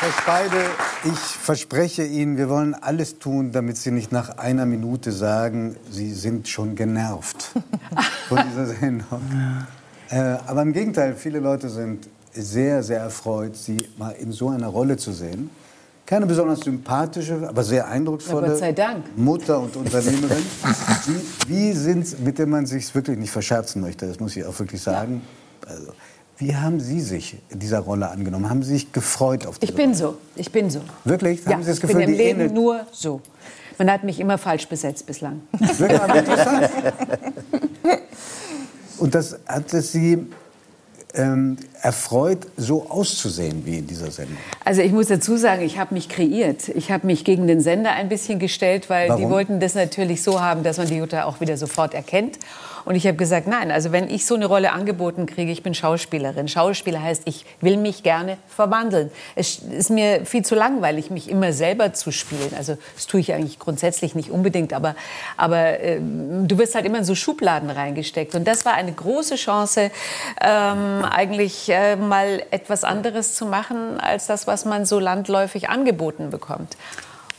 Frau Speide, ich verspreche Ihnen, wir wollen alles tun, damit Sie nicht nach einer Minute sagen, Sie sind schon genervt von dieser Sendung. Äh, aber im Gegenteil, viele Leute sind sehr, sehr erfreut, Sie mal in so einer Rolle zu sehen. Keine besonders sympathische, aber sehr eindrucksvolle Dank. Mutter und Unternehmerin. Wie, wie sind mit dem man sich wirklich nicht verscherzen möchte, das muss ich auch wirklich sagen. Also, wie haben Sie sich dieser Rolle angenommen? Haben Sie sich gefreut auf diese Ich bin so. Ich bin so. Wirklich? Ja, Haben Sie das ich Gefühl, bin im die Leben ähnelt- nur so. Man hat mich immer falsch besetzt bislang. Wirklich, interessant. Und das hat es Sie ähm, erfreut, so auszusehen wie in dieser Sendung? Also ich muss dazu sagen, ich habe mich kreiert. Ich habe mich gegen den Sender ein bisschen gestellt, weil die Warum? wollten das natürlich so haben, dass man die Jutta auch wieder sofort erkennt. Und ich habe gesagt, nein, also wenn ich so eine Rolle angeboten kriege, ich bin Schauspielerin. Schauspieler heißt, ich will mich gerne verwandeln. Es ist mir viel zu langweilig, mich immer selber zu spielen. Also das tue ich eigentlich grundsätzlich nicht unbedingt, aber, aber ähm, du wirst halt immer in so Schubladen reingesteckt. Und das war eine große Chance, ähm, eigentlich äh, mal etwas anderes zu machen, als das, was man so landläufig angeboten bekommt.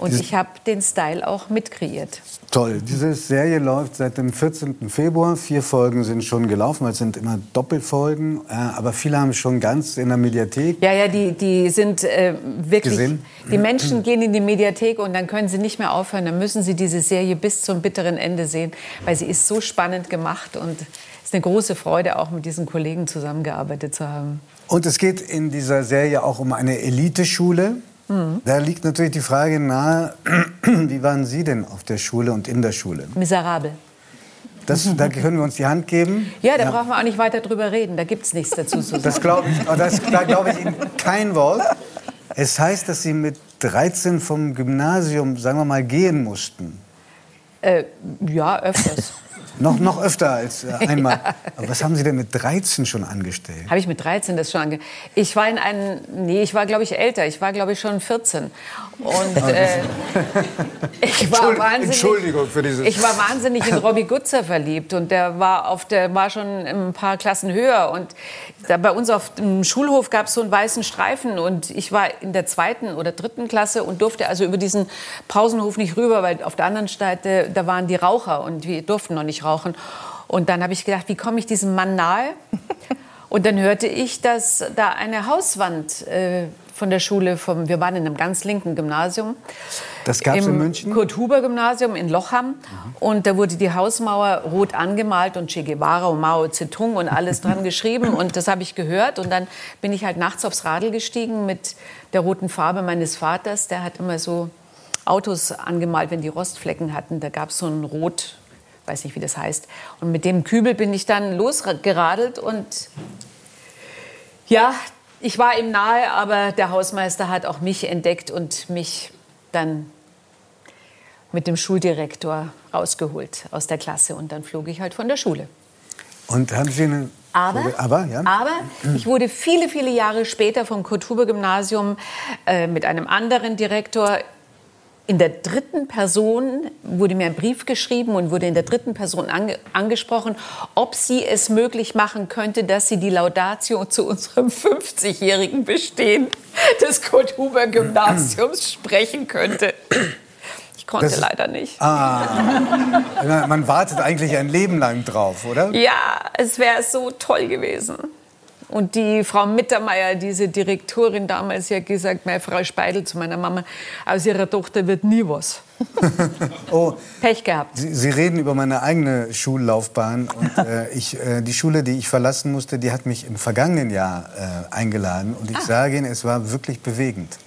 Und ich habe den Style auch mitkreiert. Toll. Diese Serie läuft seit dem 14. Februar. Vier Folgen sind schon gelaufen, weil es sind immer Doppelfolgen. Äh, aber viele haben schon ganz in der Mediathek. Ja, ja, die, die sind äh, wirklich. Gesehen? Die Menschen gehen in die Mediathek und dann können sie nicht mehr aufhören. Dann müssen sie diese Serie bis zum bitteren Ende sehen, weil sie ist so spannend gemacht und es ist eine große Freude, auch mit diesen Kollegen zusammengearbeitet zu haben. Und es geht in dieser Serie auch um eine Eliteschule. Mhm. Da liegt natürlich die Frage nahe, wie waren Sie denn auf der Schule und in der Schule? Miserabel. Das, da können wir uns die Hand geben. Ja, da brauchen wir auch nicht weiter drüber reden. Da gibt es nichts dazu zu sagen. Das glaube ich, oh, das, da glaube ich Ihnen kein Wort. Es heißt, dass Sie mit 13 vom Gymnasium, sagen wir mal, gehen mussten. Äh, ja, öfters. Noch, noch öfter als äh, einmal. Aber was haben Sie denn mit 13 schon angestellt? Habe ich mit 13 das schon ange... Ich war in einem... Nee, ich war, glaube ich, älter. Ich war, glaube ich, schon 14. Und äh, ich war Entschuldigung- wahnsinnig... Entschuldigung für dieses- Ich war wahnsinnig in Robbie Gutzer verliebt. Und der war, auf der, war schon ein paar Klassen höher. Und da bei uns auf dem Schulhof gab es so einen weißen Streifen. Und ich war in der zweiten oder dritten Klasse und durfte also über diesen Pausenhof nicht rüber, weil auf der anderen Seite, da waren die Raucher. Und wir durften noch nicht rauchen. Und dann habe ich gedacht, wie komme ich diesem Mann nahe? Und dann hörte ich, dass da eine Hauswand äh, von der Schule, vom, wir waren in einem ganz linken Gymnasium. Das gab's in Im München? Kurt-Huber-Gymnasium in Lochham. Und da wurde die Hausmauer rot angemalt und Che Guevara und Mao Zedong und alles dran geschrieben. Und das habe ich gehört. Und dann bin ich halt nachts aufs Radl gestiegen mit der roten Farbe meines Vaters. Der hat immer so Autos angemalt, wenn die Rostflecken hatten. Da gab es so ein Rot, weiß nicht, wie das heißt. Und mit dem Kübel bin ich dann losgeradelt und ja, ich war ihm nahe, aber der Hausmeister hat auch mich entdeckt und mich dann mit dem Schuldirektor rausgeholt aus der Klasse und dann flog ich halt von der Schule. Und haben Sie eine. Aber, aber, ja. aber ich wurde viele, viele Jahre später vom Kurt-Huber-Gymnasium äh, mit einem anderen Direktor in der dritten Person wurde mir ein Brief geschrieben und wurde in der dritten Person ange angesprochen, ob sie es möglich machen könnte, dass sie die Laudatio zu unserem 50-jährigen Bestehen des Kurt-Huber-Gymnasiums sprechen könnte. Ich konnte Das- leider nicht. Ah, man wartet eigentlich ein Leben lang drauf, oder? Ja, es wäre so toll gewesen. Und die Frau Mittermeier, diese Direktorin damals, hat gesagt, meine Frau Speidel zu meiner Mama, aus ihrer Tochter wird nie was. Oh, Pech gehabt. Sie, Sie reden über meine eigene Schullaufbahn. Und, äh, ich, äh, die Schule, die ich verlassen musste, die hat mich im vergangenen Jahr äh, eingeladen. Und ich Ah. sage Ihnen, es war wirklich bewegend.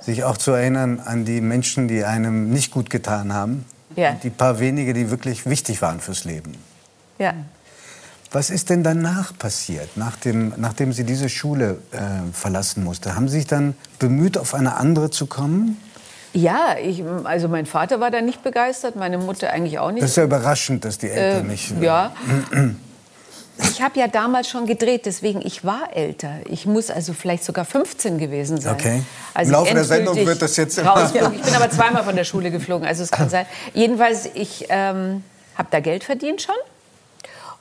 Sich auch zu erinnern an die Menschen, die einem nicht gut getan haben. Ja. Und die paar wenige, die wirklich wichtig waren fürs Leben. Ja. Was ist denn danach passiert, nachdem, nachdem Sie diese Schule äh, verlassen musste? Haben Sie sich dann bemüht, auf eine andere zu kommen? Ja, ich, also mein Vater war da nicht begeistert, meine Mutter eigentlich auch nicht. Das ist ja überraschend, dass die Eltern Äh, nicht... Ja. Ich habe ja damals schon gedreht, deswegen ich war älter. Ich muss also vielleicht sogar 15 gewesen sein. Okay. Als Im Laufe der Sendung wird das jetzt immer-. Ich bin aber zweimal von der Schule geflogen, also es kann sein. Jedenfalls, ich ähm, habe da Geld verdient schon.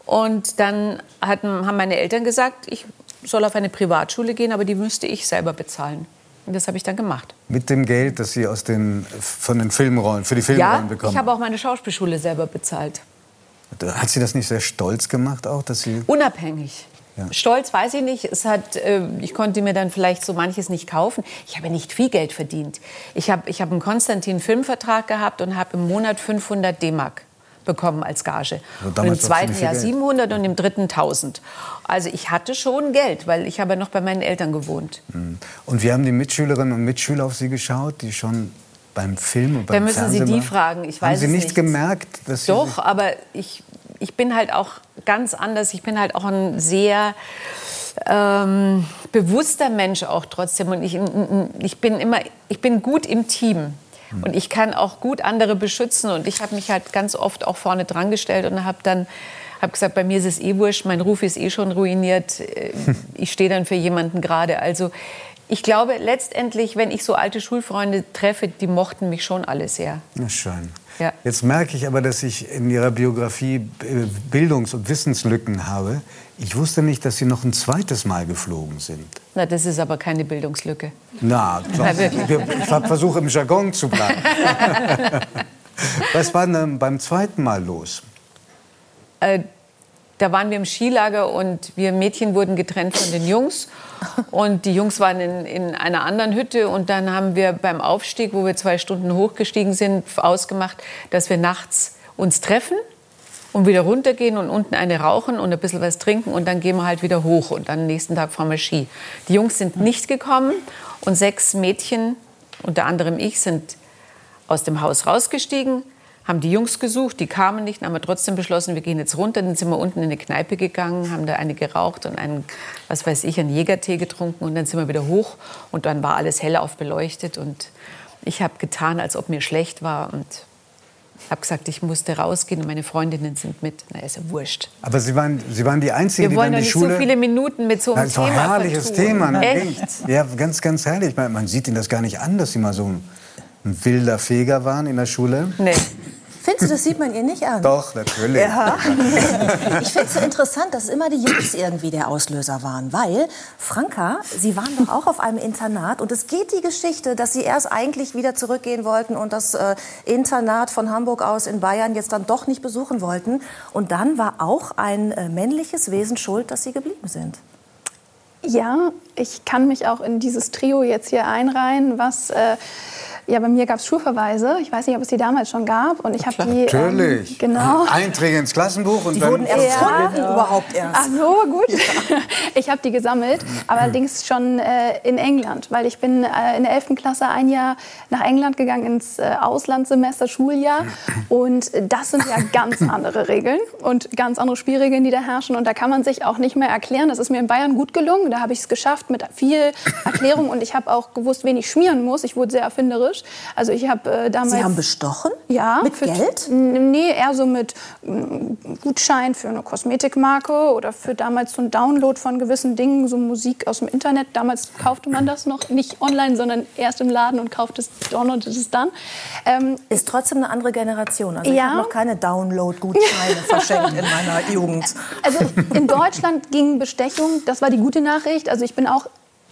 Und dann hatten, haben meine Eltern gesagt, ich soll auf eine Privatschule gehen, aber die müsste ich selber bezahlen. Und das habe ich dann gemacht. Mit dem Geld, das Sie aus den, von den Filmrollen, für die Filmrollen ja, bekommen? ich habe auch meine Schauspielschule selber bezahlt. Hat Sie das nicht sehr stolz gemacht auch, dass Sie... Unabhängig. Ja. Stolz weiß ich nicht. Es hat, äh, ich konnte mir dann vielleicht so manches nicht kaufen. Ich habe nicht viel Geld verdient. Ich habe ich hab einen Konstantin-Filmvertrag gehabt und habe im Monat 500 D-Mark bekommen als Gage. Also und im zweiten Jahr 700 Geld. und im dritten 1000. Also ich hatte schon Geld, weil ich habe ja noch bei meinen Eltern gewohnt. Hm. Und wie haben die Mitschülerinnen und Mitschüler auf Sie geschaut, die schon beim Film und beim Da müssen Fernsehen Sie die fragen. Ich weiß haben Sie nicht, nicht gemerkt, dass Sie Doch, aber ich, ich bin halt auch ganz anders. Ich bin halt auch ein sehr ähm, bewusster Mensch auch trotzdem. Und ich, ich bin immer, ich bin gut im Team. Und ich kann auch gut andere beschützen. Und ich habe mich halt ganz oft auch vorne dran gestellt und habe dann habe gesagt, bei mir ist es eh wurscht, mein Ruf ist eh schon ruiniert. Ich stehe dann für jemanden gerade. Also ich glaube letztendlich, wenn ich so alte Schulfreunde treffe, die mochten mich schon alle sehr. Na schön. Ja. Jetzt merke ich aber, dass ich in Ihrer Biografie äh, Bildungs- und Wissenslücken habe. Ich wusste nicht, dass Sie noch ein zweites Mal geflogen sind. Na, das ist aber keine Bildungslücke. Na, doch, ich versuche im Jargon zu bleiben. Was war denn beim zweiten Mal los? Äh, da waren wir im Skilager und wir Mädchen wurden getrennt von den Jungs. Und die Jungs waren in, in einer anderen Hütte. Und dann haben wir beim Aufstieg, wo wir zwei Stunden hochgestiegen sind, ausgemacht, dass wir nachts uns treffen und wieder runtergehen und unten eine rauchen und ein bisschen was trinken und dann gehen wir halt wieder hoch und dann nächsten Tag fahren wir Ski. Die Jungs sind nicht gekommen und sechs Mädchen, unter anderem ich, sind aus dem Haus rausgestiegen, haben die Jungs gesucht, die kamen nicht, dann haben wir trotzdem beschlossen, wir gehen jetzt runter. Dann sind wir unten in eine Kneipe gegangen, haben da eine geraucht und einen, was weiß ich, einen Jägertee getrunken und dann sind wir wieder hoch und dann war alles hellauf beleuchtet und ich habe getan, als ob mir schlecht war und habe gesagt, ich musste rausgehen und meine Freundinnen sind mit. Na, ist ja wurscht. Aber Sie waren, Sie waren die Einzige, Wir wollen die dann die nicht Schule... so viele Minuten mit so einem das ist Thema ein herrliches vertun. Thema. Ne? Echt? Ja, ganz, ganz herrlich. Man, man sieht Ihnen das gar nicht an, dass Sie mal so ein, ein wilder Feger waren in der Schule. Nee. Findest du, das sieht man ihr nicht an? Doch, natürlich. Ja. Ich finde es so interessant, dass immer die Jungs irgendwie der Auslöser waren. Weil, Franka, Sie waren doch auch auf einem Internat. Und es geht die Geschichte, dass Sie erst eigentlich wieder zurückgehen wollten und das äh, Internat von Hamburg aus in Bayern jetzt dann doch nicht besuchen wollten. Und dann war auch ein äh, männliches Wesen schuld, dass Sie geblieben sind. Ja, ich kann mich auch in dieses Trio jetzt hier einreihen, was... Äh, ja, bei mir gab es Schulverweise. Ich weiß nicht, ob es die damals schon gab. Und ich habe die. Natürlich. Ähm, genau. Einträge ins Klassenbuch und Die dann. wurden erst Ja. gefunden, überhaupt erst. Ach so, gut. Ich habe die gesammelt, allerdings schon äh, in England, weil ich bin äh, in der 11. Klasse ein Jahr nach England gegangen ins äh, Auslandssemester, Schuljahr. Und das sind ja ganz andere Regeln und ganz andere Spielregeln, die da herrschen. Und da kann man sich auch nicht mehr erklären. Das ist mir in Bayern gut gelungen. Da habe ich es geschafft mit viel Erklärung und ich habe auch gewusst, wen ich schmieren muss. Ich wurde sehr erfinderisch. Also ich habe äh, damals... Sie haben bestochen? Ja. Mit für, Geld? Nee, eher so mit mm, Gutschein für eine Kosmetikmarke oder für damals so ein Download von gewissen Dingen, so Musik aus dem Internet. Damals kaufte man das noch nicht online, sondern erst im Laden und kaufte es, downloadete es dann. Ähm, Ist trotzdem eine andere Generation. Also ich Ja. habe noch keine Download-Gutscheine verschenkt in meiner Jugend. Also in Deutschland ging Bestechung, das war die gute Nachricht. Also ich bin auch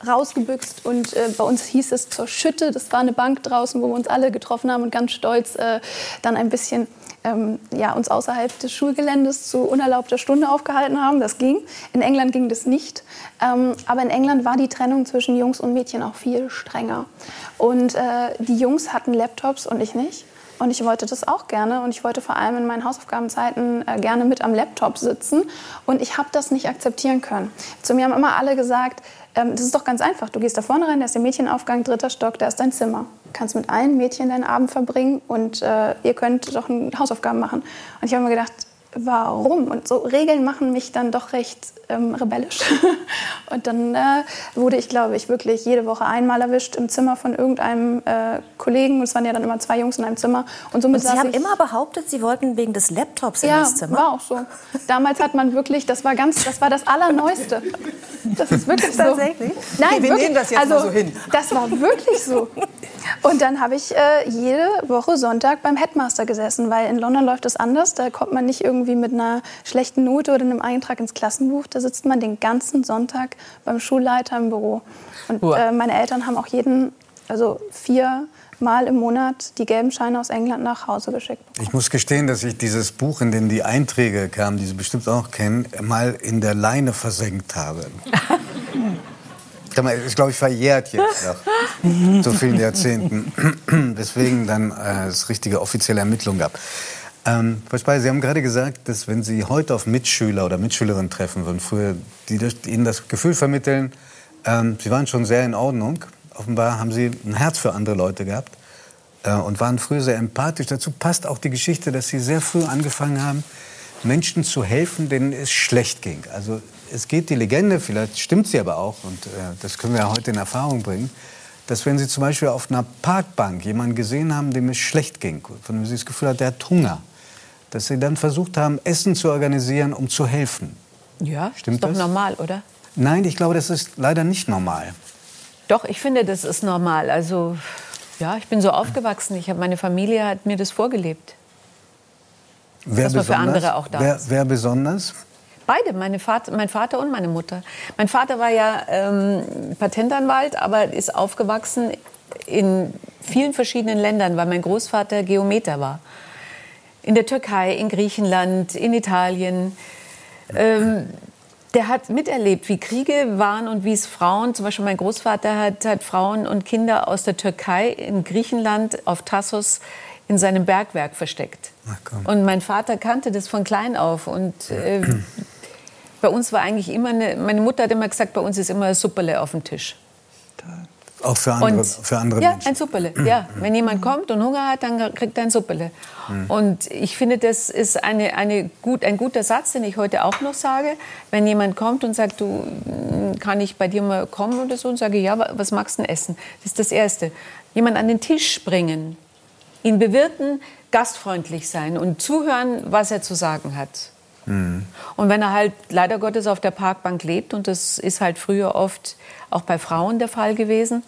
rausgebüxt und äh, bei uns hieß es zur Schütte. Das war eine Bank draußen, wo wir uns alle getroffen haben und ganz stolz äh, dann ein bisschen ähm, ja, uns außerhalb des Schulgeländes zu unerlaubter Stunde aufgehalten haben. Das ging. In England ging das nicht. Ähm, aber in England war die Trennung zwischen Jungs und Mädchen auch viel strenger. Und äh, die Jungs hatten Laptops und ich nicht. Und ich wollte das auch gerne. Und ich wollte vor allem in meinen Hausaufgabenzeiten äh, gerne mit am Laptop sitzen. Und ich habe das nicht akzeptieren können. Zu mir haben immer alle gesagt, ähm, das ist doch ganz einfach. Du gehst da vorne rein, da ist der Mädchenaufgang, dritter Stock, da ist dein Zimmer. Du kannst mit allen Mädchen deinen Abend verbringen und äh, ihr könnt doch Hausaufgaben machen. Und ich habe mir gedacht, warum? Und so Regeln machen mich dann doch recht ähm, rebellisch. und dann äh, wurde ich, glaube ich, wirklich jede Woche einmal erwischt im Zimmer von irgendeinem äh, Kollegen. Und es waren ja dann immer zwei Jungs in einem Zimmer. Und somit Und Sie haben ich, immer behauptet, Sie wollten wegen des Laptops in ja, das Zimmer? war auch so. Damals hat man wirklich, das war ganz, das war das Allerneueste. Das ist wirklich so. Tatsächlich? Nein, Okay, wir wirklich. nehmen das jetzt also, mal so hin. Das war wirklich so. Und dann habe ich äh, jede Woche Sonntag beim Headmaster gesessen, weil in London läuft das anders. Da kommt man nicht irgendwie mit einer schlechten Note oder einem Eintrag ins Klassenbuch. Da sitzt man den ganzen Sonntag beim Schulleiter im Büro. Und äh, meine Eltern haben auch jeden, also vier Mal im Monat die gelben Scheine aus England nach Hause geschickt. Ich muss gestehen, dass ich dieses Buch, in dem die Einträge kamen, die Sie bestimmt auch kennen, mal in der Leine versenkt habe. ist, glaube ich, verjährt jetzt nach so vielen Jahrzehnten. Weswegen dann äh, es richtige offizielle Ermittlungen gab. Ähm, Frau Speyer, Sie haben gerade gesagt, dass wenn Sie heute auf Mitschüler oder Mitschülerinnen treffen würden, früher, die, die Ihnen das Gefühl vermitteln, ähm, Sie waren schon sehr in Ordnung. Offenbar haben Sie ein Herz für andere Leute gehabt äh, und waren früher sehr empathisch. Dazu passt auch die Geschichte, dass Sie sehr früh angefangen haben, Menschen zu helfen, denen es schlecht ging. Also es geht die Legende, vielleicht stimmt sie aber auch, und äh, das können wir heute in Erfahrung bringen, dass wenn Sie zum Beispiel auf einer Parkbank jemanden gesehen haben, dem es schlecht ging, von dem Sie das Gefühl haben, der hat Hunger, dass Sie dann versucht haben, Essen zu organisieren, um zu helfen. Ja, Stimmt ist doch das? normal, oder? Nein, ich glaube, das ist leider nicht normal. Doch, ich finde, das ist normal. Also, ja, ich bin so aufgewachsen. Ich habe meine Familie hat mir das vorgelebt. Wer dass man für andere auch da wer, ist. Wer besonders? Beide, meine Vater, mein Vater und meine Mutter. Mein Vater war ja ähm, Patentanwalt, aber ist aufgewachsen in vielen verschiedenen Ländern, weil mein Großvater Geometer war. In der Türkei, in Griechenland, in Italien. Ähm, der hat miterlebt, wie Kriege waren und wie es Frauen, zum Beispiel mein Großvater hat, hat Frauen und Kinder aus der Türkei in Griechenland auf Tassos in seinem Bergwerk versteckt. Und mein Vater kannte das von klein auf. Und äh, bei uns war eigentlich immer eine, meine Mutter hat immer gesagt, bei uns ist immer Supperle auf dem Tisch. Auch für andere, und, für andere ja, Menschen? ein Suppele. Ja, wenn jemand kommt und Hunger hat, dann kriegt er ein Suppele. Mhm. Und ich finde, das ist eine, eine gut, ein guter Satz, den ich heute auch noch sage. Wenn jemand kommt und sagt, du, kann ich bei dir mal kommen oder so, und sage, ja, was magst du denn essen? Das ist das Erste. Jemand an den Tisch bringen, ihn bewirten, gastfreundlich sein und zuhören, was er zu sagen hat. Mhm. Und wenn er halt leider Gottes auf der Parkbank lebt, und das ist halt früher oft auch bei Frauen der Fall gewesen,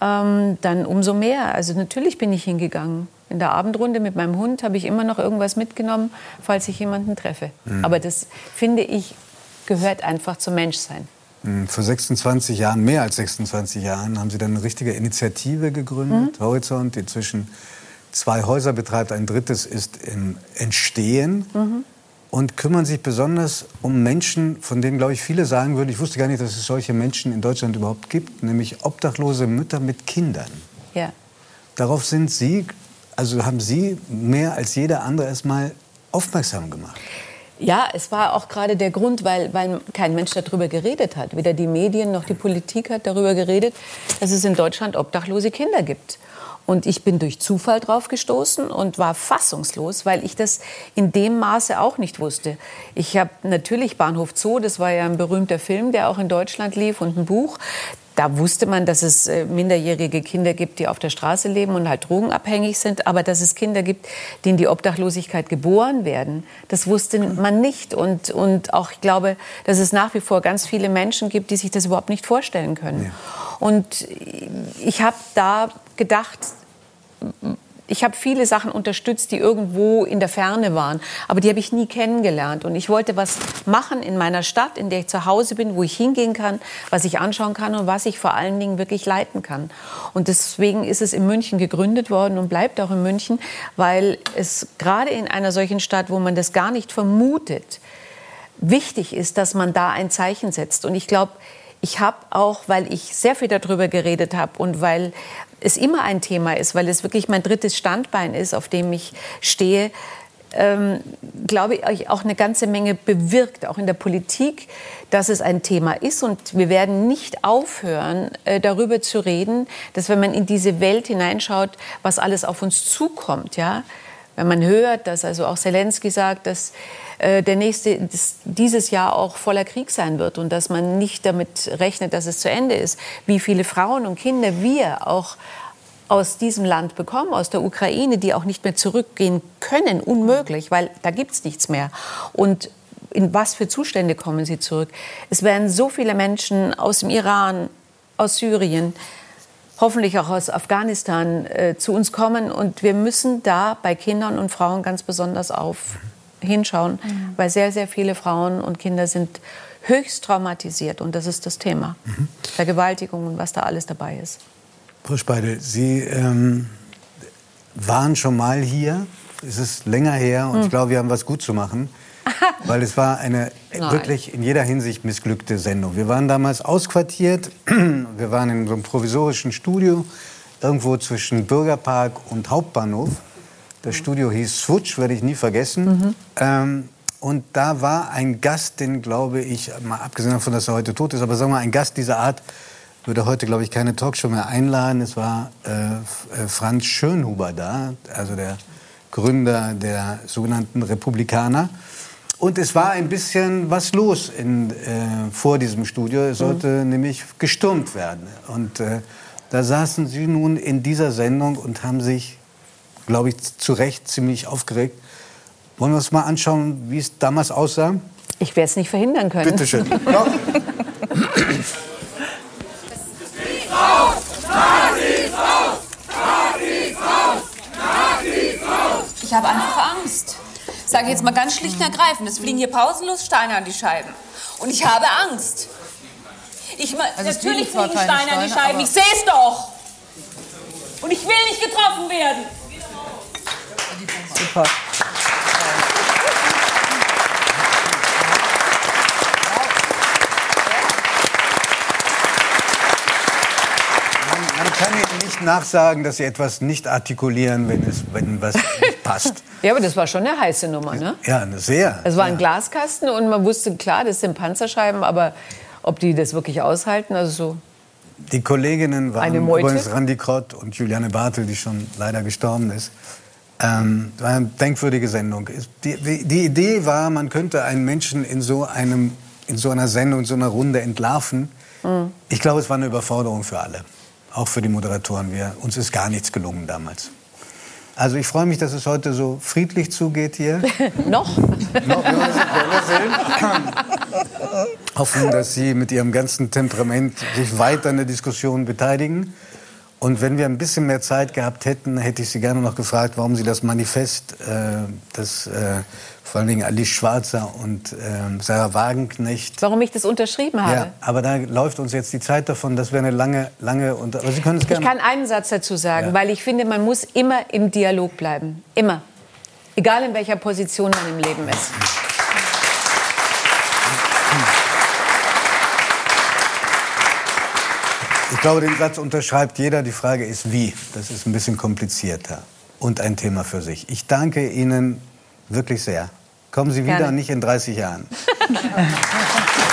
ähm, dann umso mehr. Also natürlich bin ich hingegangen. In der Abendrunde mit meinem Hund habe ich immer noch irgendwas mitgenommen, falls ich jemanden treffe. Mhm. Aber das, finde ich, gehört einfach zum Menschsein. Mhm. Vor 26 Jahren, mehr als 26 Jahren, haben Sie dann eine richtige Initiative gegründet, mhm. Horizont, die zwischen zwei Häuser betreibt. Ein drittes ist im Entstehen. Mhm und kümmern sich besonders um Menschen, von denen, glaube ich, viele sagen würden, ich wusste gar nicht, dass es solche Menschen in Deutschland überhaupt gibt, nämlich obdachlose Mütter mit Kindern. Ja. Darauf sind Sie, also haben Sie mehr als jeder andere erstmal aufmerksam gemacht. Ja, es war auch gerade der Grund, weil, weil kein Mensch darüber geredet hat. Weder die Medien noch die Politik hat darüber geredet, dass es in Deutschland obdachlose Kinder gibt. Und ich bin durch Zufall drauf gestoßen und war fassungslos, weil ich das in dem Maße auch nicht wusste. Ich habe natürlich Bahnhof Zoo, das war ja ein berühmter Film, der auch in Deutschland lief und ein Buch. Da wusste man, dass es äh, minderjährige Kinder gibt, die auf der Straße leben und halt drogenabhängig sind. Aber dass es Kinder gibt, die in die Obdachlosigkeit geboren werden, das wusste man nicht. Und, und auch, ich glaube, dass es nach wie vor ganz viele Menschen gibt, die sich das überhaupt nicht vorstellen können. Ja. Und ich habe da gedacht, ich habe viele Sachen unterstützt, die irgendwo in der Ferne waren, aber die habe ich nie kennengelernt. Und ich wollte was machen in meiner Stadt, in der ich zu Hause bin, wo ich hingehen kann, was ich anschauen kann und was ich vor allen Dingen wirklich leiten kann. Und deswegen ist es in München gegründet worden und bleibt auch in München, weil es gerade in einer solchen Stadt, wo man das gar nicht vermutet, wichtig ist, dass man da ein Zeichen setzt. Und ich glaube, ich habe auch, weil ich sehr viel darüber geredet habe und weil es immer ein Thema ist, weil es wirklich mein drittes Standbein ist, auf dem ich stehe, ähm, glaube ich, auch eine ganze Menge bewirkt, auch in der Politik, dass es ein Thema ist. Und wir werden nicht aufhören, äh, darüber zu reden, dass wenn man in diese Welt hineinschaut, was alles auf uns zukommt, ja, wenn man hört, dass also auch Zelensky sagt, dass äh, der nächste das, dieses Jahr auch voller Krieg sein wird und dass man nicht damit rechnet, dass es zu Ende ist, wie viele Frauen und Kinder wir auch aus diesem Land bekommen, aus der Ukraine, die auch nicht mehr zurückgehen können, unmöglich, weil da gibt es nichts mehr. Und in was für Zustände kommen sie zurück? Es werden so viele Menschen aus dem Iran, aus Syrien, hoffentlich auch aus Afghanistan äh, zu uns kommen. Und wir müssen da bei Kindern und Frauen ganz besonders auf hinschauen, mhm. weil sehr, sehr viele Frauen und Kinder sind höchst traumatisiert. Und das ist das Thema. Mhm. Vergewaltigung und was da alles dabei ist. Frau Speidel, Sie ähm, waren schon mal hier. Es ist länger her und mhm. ich glaube, wir haben was gut zu machen. Weil es war eine Nein. wirklich in jeder Hinsicht missglückte Sendung. Wir waren damals ausquartiert. Wir waren in so einem provisorischen Studio irgendwo zwischen Bürgerpark und Hauptbahnhof. Das Studio hieß Switch, werde ich nie vergessen. Mhm. Ähm, und da war ein Gast, den glaube ich, mal abgesehen davon, dass er heute tot ist, aber sagen wir mal, ein Gast dieser Art würde heute, glaube ich, keine Talkshow mehr einladen. Es war äh, äh, Franz Schönhuber da, also der Gründer der sogenannten Republikaner. Und es war ein bisschen was los in, äh, vor diesem Studio. Es sollte mhm. nämlich gestürmt werden. Und äh, da saßen Sie nun in dieser Sendung und haben sich, glaube ich, zu Recht ziemlich aufgeregt. Wollen wir uns mal anschauen, wie es damals aussah? Ich werde es nicht verhindern können. Bitte schön. Ich habe einfach Angst sage jetzt mal ganz schlicht und ergreifend, es fliegen hier pausenlos Steine an die Scheiben. Und ich habe Angst. Ich, also natürlich fliegen Steine, Steine an die Scheiben, ich sehe es doch. Und ich will nicht getroffen werden. Super. Man kann Ihnen nicht nachsagen, dass Sie etwas nicht artikulieren, wenn, es, wenn was passt. Ja, aber das war schon eine heiße Nummer, ne? Ja, sehr. Es war ein Glaskasten und man wusste, klar, das sind Panzerscheiben, aber ob die das wirklich aushalten, also so... Die Kolleginnen waren übrigens Randi Krott und Juliane Bartel, die schon leider gestorben ist. Ähm, war eine denkwürdige Sendung. Die, die, die, Idee war, man könnte einen Menschen in so, einem, in so einer Sendung, in so einer Runde entlarven. Mhm. Ich glaube, es war eine Überforderung für alle auch für die Moderatoren. Wir, uns ist gar nichts gelungen damals. Also ich freue mich, dass es heute so friedlich zugeht hier. Noch? Noch, Hoffen, dass Sie mit Ihrem ganzen Temperament sich weiter in der Diskussion beteiligen. Und wenn wir ein bisschen mehr Zeit gehabt hätten, hätte ich Sie gerne noch gefragt, warum Sie das Manifest, äh, das äh, vor allen Dingen Alice Schwarzer und äh, Sarah Wagenknecht. Warum ich das unterschrieben habe? Ja, aber da läuft uns jetzt die Zeit davon, das wäre eine lange, lange. Und, aber Sie können es gerne. Ich kann einen Satz dazu sagen, ja. weil ich finde, man muss immer im Dialog bleiben, immer, egal in welcher Position man im Leben ist. Ich glaube, den Satz unterschreibt jeder. Die Frage ist, wie. Das ist ein bisschen komplizierter und ein Thema für sich. Ich danke Ihnen wirklich sehr. Kommen Sie wieder, Gerne. nicht in 30 Jahren.